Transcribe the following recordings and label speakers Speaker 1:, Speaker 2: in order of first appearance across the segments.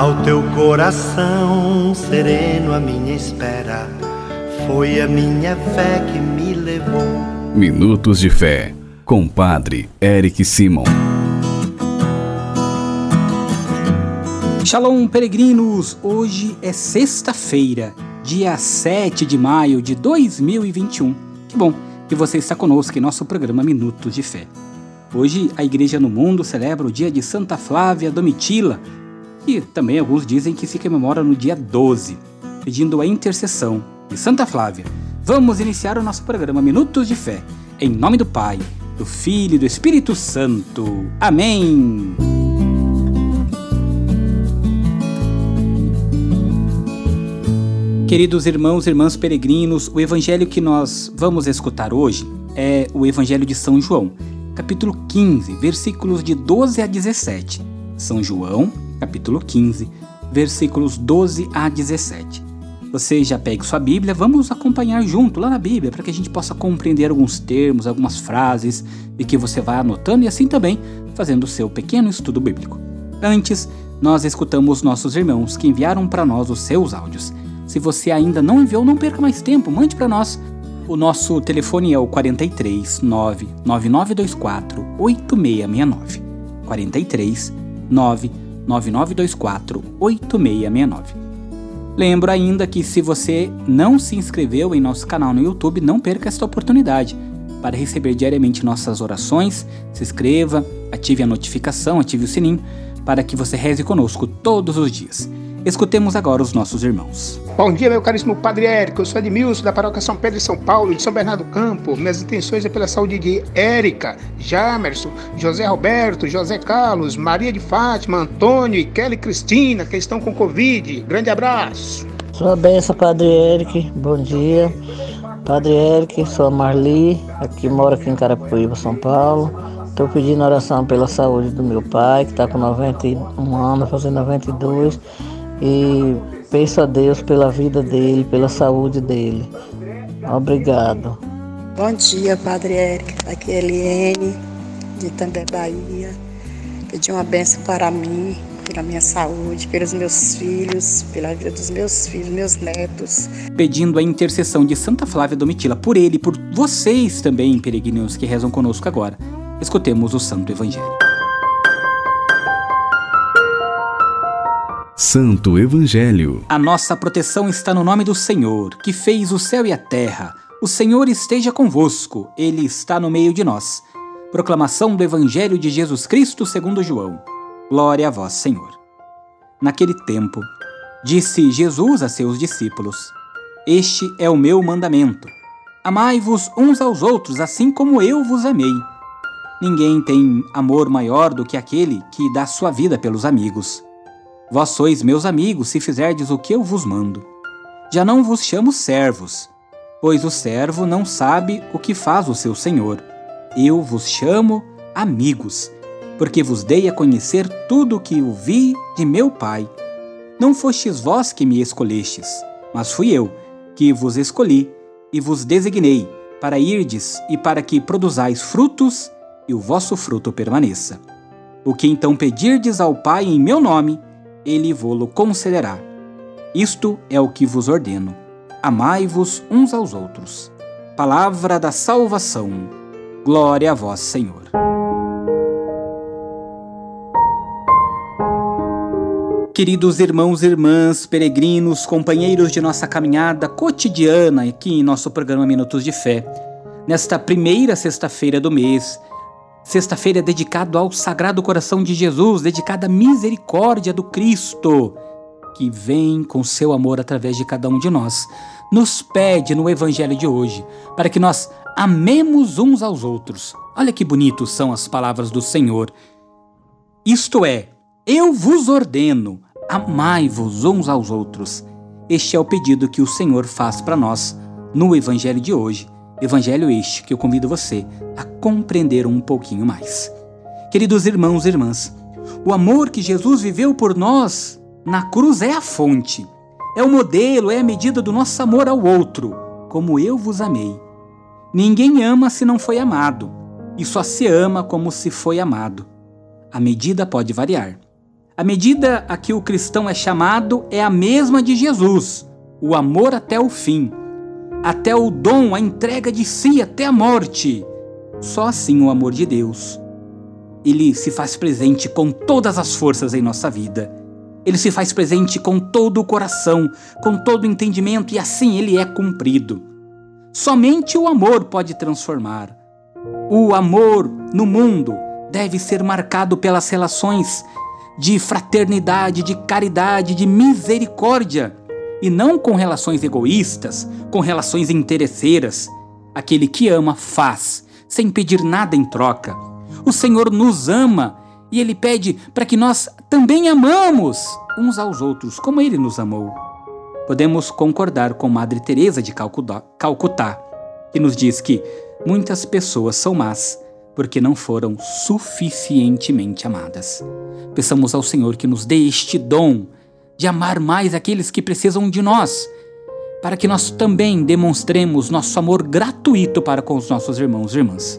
Speaker 1: Ao teu coração sereno, a minha espera foi a minha fé que me levou.
Speaker 2: Minutos de Fé, com Padre Eric Simon.
Speaker 3: Shalom, peregrinos! Hoje é sexta-feira, dia 7 de maio de 2021. Que bom que você está conosco em nosso programa Minutos de Fé. Hoje a Igreja no Mundo celebra o dia de Santa Flávia Domitila, e também alguns dizem que se comemora no dia 12, pedindo a intercessão de Santa Flávia. Vamos iniciar o nosso programa Minutos de Fé, em nome do Pai, do Filho e do Espírito Santo. Amém! Queridos irmãos e irmãs peregrinos, o evangelho que nós vamos escutar hoje é o Evangelho de São João, capítulo 15, versículos de 12 a 17. São João, capítulo 15, versículos 12 a 17. Você já pegue sua Bíblia, vamos acompanhar junto lá na Bíblia para que a gente possa compreender alguns termos, algumas frases e que você vai anotando e assim também fazendo o seu pequeno estudo bíblico. Antes, nós escutamos nossos irmãos que enviaram para nós os seus áudios. Se você ainda não enviou, não perca mais tempo, mande para nós. O nosso telefone é o 43 99924 8669. 43 99924 8669. Lembro ainda que se você não se inscreveu em nosso canal no YouTube, não perca esta oportunidade. Para receber diariamente nossas orações, se inscreva, ative a notificação, ative o sininho, para que você reze conosco todos os dias. Escutemos agora os nossos irmãos.
Speaker 4: Bom dia, meu caríssimo Padre Érico. Eu sou Edmilson, da paróquia São Pedro e São Paulo, de São Bernardo Campo. Minhas intenções é pela saúde de Érica, Jamerson, José Roberto, José Carlos, Maria de Fátima, Antônio e Kelly Cristina, que estão com Covid. Grande abraço.
Speaker 5: Sua benção, Padre Eric. Bom dia. Padre Eric, sou a Marli, aqui moro aqui em Carapicuíba, São Paulo. Estou pedindo oração pela saúde do meu pai, que está com 91 anos, fazendo 92 e peço a Deus pela vida dele, pela saúde dele. Obrigado.
Speaker 6: Bom dia, Padre Eric. Aqui é Eliene, de També, Bahia. Pedi uma benção para mim, pela minha saúde, pelos meus filhos, pela vida dos meus filhos, meus netos.
Speaker 3: Pedindo a intercessão de Santa Flávia Domitila por ele e por vocês também, peregrinos que rezam conosco agora. Escutemos o Santo Evangelho.
Speaker 2: Santo Evangelho.
Speaker 3: A nossa proteção está no nome do Senhor, que fez o céu e a terra. O Senhor esteja convosco, ele está no meio de nós. Proclamação do Evangelho de Jesus Cristo segundo João. Glória a vós, Senhor. Naquele tempo, disse Jesus a seus discípulos: Este é o meu mandamento. Amai-vos uns aos outros, assim como eu vos amei. Ninguém tem amor maior do que aquele que dá sua vida pelos amigos. Vós sois meus amigos se fizerdes o que eu vos mando. Já não vos chamo servos, pois o servo não sabe o que faz o seu senhor. Eu vos chamo amigos, porque vos dei a conhecer tudo o que ouvi de meu Pai. Não fostes vós que me escolhestes, mas fui eu que vos escolhi e vos designei para irdes e para que produzais frutos e o vosso fruto permaneça. O que então pedirdes ao Pai em meu nome, ele vô-lo concederá. Isto é o que vos ordeno: amai-vos uns aos outros. Palavra da salvação. Glória a vós, Senhor. Queridos irmãos e irmãs, peregrinos, companheiros de nossa caminhada cotidiana aqui em nosso programa Minutos de Fé, nesta primeira sexta-feira do mês, Sexta-feira é dedicado ao Sagrado Coração de Jesus, dedicada à misericórdia do Cristo, que vem com seu amor através de cada um de nós. Nos pede no Evangelho de hoje para que nós amemos uns aos outros. Olha que bonitos são as palavras do Senhor. Isto é, eu vos ordeno, amai-vos uns aos outros. Este é o pedido que o Senhor faz para nós no Evangelho de hoje Evangelho este que eu convido você a compreender um pouquinho mais. Queridos irmãos e irmãs, o amor que Jesus viveu por nós na cruz é a fonte, é o modelo, é a medida do nosso amor ao outro, como eu vos amei. Ninguém ama se não foi amado, e só se ama como se foi amado. A medida pode variar. A medida a que o cristão é chamado é a mesma de Jesus, o amor até o fim, até o dom, a entrega de si até a morte. Só assim o amor de Deus. Ele se faz presente com todas as forças em nossa vida. Ele se faz presente com todo o coração, com todo o entendimento e assim ele é cumprido. Somente o amor pode transformar. O amor no mundo deve ser marcado pelas relações de fraternidade, de caridade, de misericórdia, e não com relações egoístas, com relações interesseiras. Aquele que ama faz, sem pedir nada em troca. O Senhor nos ama e ele pede para que nós também amamos uns aos outros, como ele nos amou. Podemos concordar com Madre Teresa de Calcutá, que nos diz que muitas pessoas são más porque não foram suficientemente amadas. Peçamos ao Senhor que nos dê este dom de amar mais aqueles que precisam de nós, para que nós também demonstremos nosso amor gratuito para com os nossos irmãos e irmãs.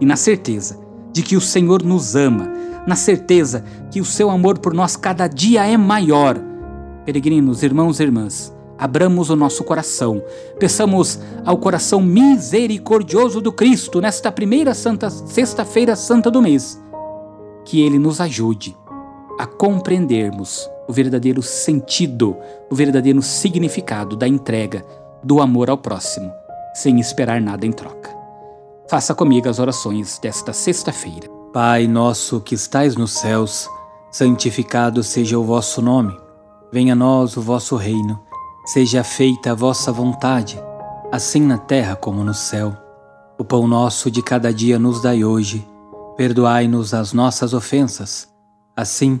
Speaker 3: E na certeza de que o Senhor nos ama, na certeza que o seu amor por nós cada dia é maior. Peregrinos, irmãos e irmãs, abramos o nosso coração, peçamos ao coração misericordioso do Cristo nesta primeira santa sexta-feira santa do mês, que ele nos ajude a compreendermos o verdadeiro sentido, o verdadeiro significado da entrega, do amor ao próximo, sem esperar nada em troca. Faça comigo as orações desta sexta-feira.
Speaker 7: Pai nosso que estais nos céus, santificado seja o vosso nome. Venha a nós o vosso reino. Seja feita a vossa vontade, assim na terra como no céu. O pão nosso de cada dia nos dai hoje. Perdoai-nos as nossas ofensas, assim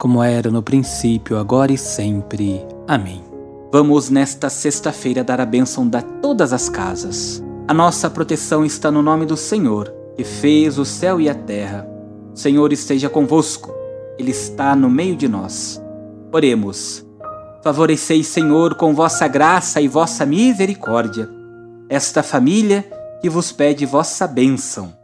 Speaker 7: como era no princípio, agora e sempre. Amém.
Speaker 3: Vamos nesta sexta-feira dar a bênção de todas as casas. A nossa proteção está no nome do Senhor, que fez o céu e a terra. O Senhor esteja convosco, Ele está no meio de nós. Oremos. Favoreceis, Senhor, com vossa graça e vossa misericórdia, esta família que vos pede vossa bênção.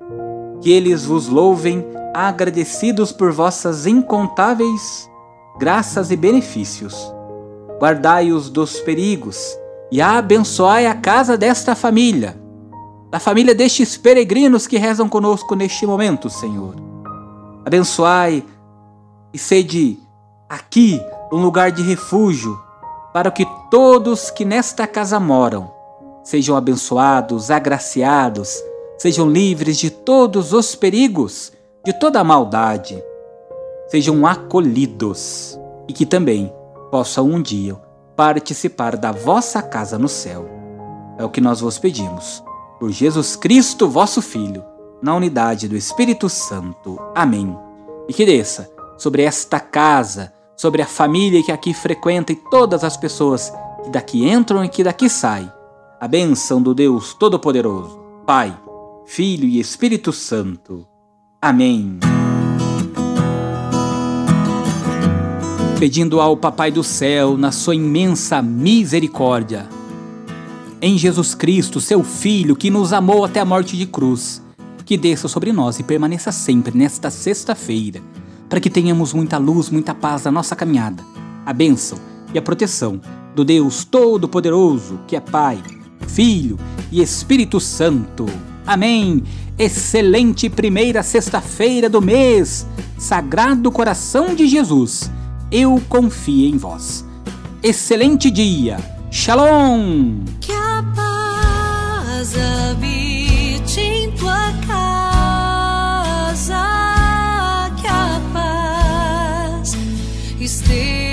Speaker 3: Que eles vos louvem, agradecidos por vossas incontáveis graças e benefícios. Guardai-os dos perigos e abençoai a casa desta família da família destes peregrinos que rezam conosco neste momento, Senhor. Abençoai e sede aqui um lugar de refúgio para que todos que nesta casa moram sejam abençoados, agraciados, sejam livres de todos os perigos, de toda a maldade, sejam acolhidos e que também possam um dia participar da vossa casa no céu. É o que nós vos pedimos por Jesus Cristo, vosso Filho, na unidade do Espírito Santo. Amém. E que desça sobre esta casa, sobre a família que aqui frequenta e todas as pessoas que daqui entram e que daqui saem, a bênção do Deus Todo-Poderoso, Pai, Filho e Espírito Santo. Amém. Pedindo ao Papai do Céu, na sua imensa misericórdia, em Jesus Cristo, seu Filho, que nos amou até a morte de cruz, que desça sobre nós e permaneça sempre nesta sexta-feira, para que tenhamos muita luz, muita paz na nossa caminhada, a bênção e a proteção do Deus Todo-Poderoso, que é Pai, Filho e Espírito Santo. Amém. Excelente primeira sexta-feira do mês. Sagrado Coração de Jesus, eu confio em vós. Excelente dia. Shalom.
Speaker 8: Que a paz habite em tua casa. Que a paz esteja